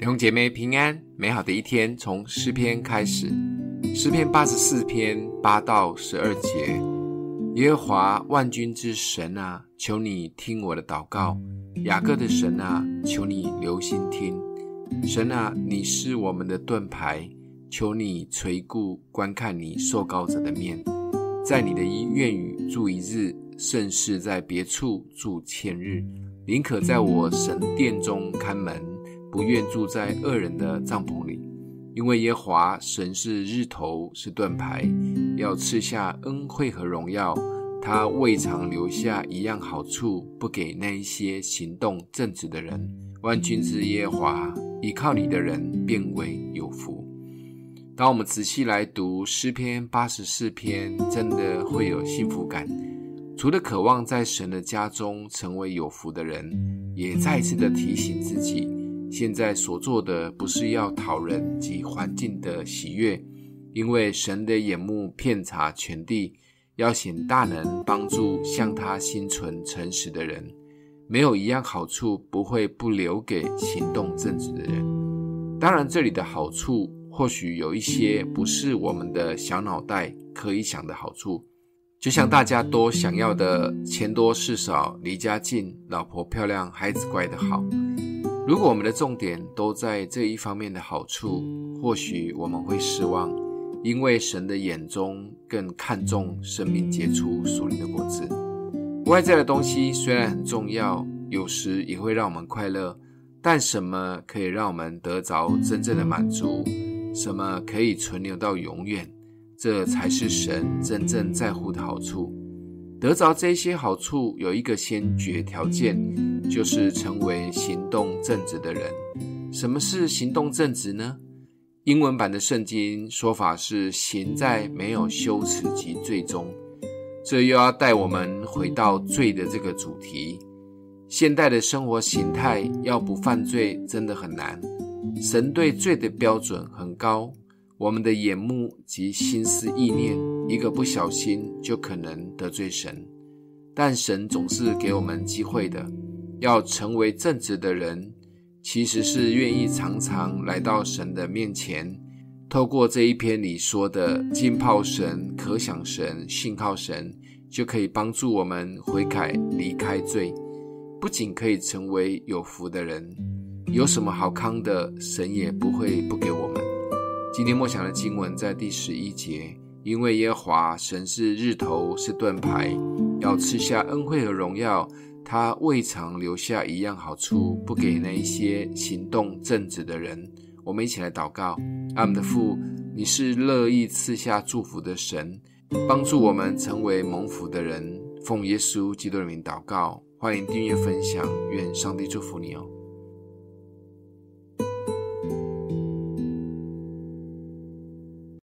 弟兄姐妹平安，美好的一天从诗篇开始。诗篇八十四篇八到十二节：耶和华万军之神啊，求你听我的祷告；雅各的神啊，求你留心听。神啊，你是我们的盾牌，求你垂顾观看你受膏者的面，在你的院宇住一日，胜似在别处住千日。宁可在我神殿中看门。不愿住在恶人的帐篷里，因为耶和华神是日头，是盾牌，要赐下恩惠和荣耀。他未尝留下一样好处，不给那一些行动正直的人。万军之耶和华，倚靠你的人便为有福。当我们仔细来读诗篇八十四篇，真的会有幸福感。除了渴望在神的家中成为有福的人，也再一次的提醒自己。现在所做的不是要讨人及环境的喜悦，因为神的眼目遍察全地，要显大能帮助向他心存诚实的人。没有一样好处不会不留给行动正直的人。当然，这里的好处或许有一些不是我们的小脑袋可以想的好处，就像大家都想要的钱多事少、离家近、老婆漂亮、孩子乖的好。如果我们的重点都在这一方面的好处，或许我们会失望，因为神的眼中更看重生命结出属灵的果子。外在的东西虽然很重要，有时也会让我们快乐，但什么可以让我们得着真正的满足？什么可以存留到永远？这才是神真正在乎的好处。得着这些好处有一个先决条件，就是成为行动正直的人。什么是行动正直呢？英文版的圣经说法是行在没有羞耻及罪中。这又要带我们回到罪的这个主题。现代的生活形态要不犯罪真的很难。神对罪的标准很高。我们的眼目及心思意念，一个不小心就可能得罪神。但神总是给我们机会的。要成为正直的人，其实是愿意常常来到神的面前，透过这一篇里说的浸泡神、渴想神、信靠神，就可以帮助我们悔改、离开罪。不仅可以成为有福的人，有什么好康的，神也不会不给我们。今天默想的经文在第十一节，因为耶和华神是日头，是盾牌，要赐下恩惠和荣耀。他未尝留下一样好处，不给那一些行动正直的人。我们一起来祷告：阿们。的父，你是乐意赐下祝福的神，帮助我们成为蒙福的人。奉耶稣基督的名祷告，欢迎订阅分享，愿上帝祝福你哦。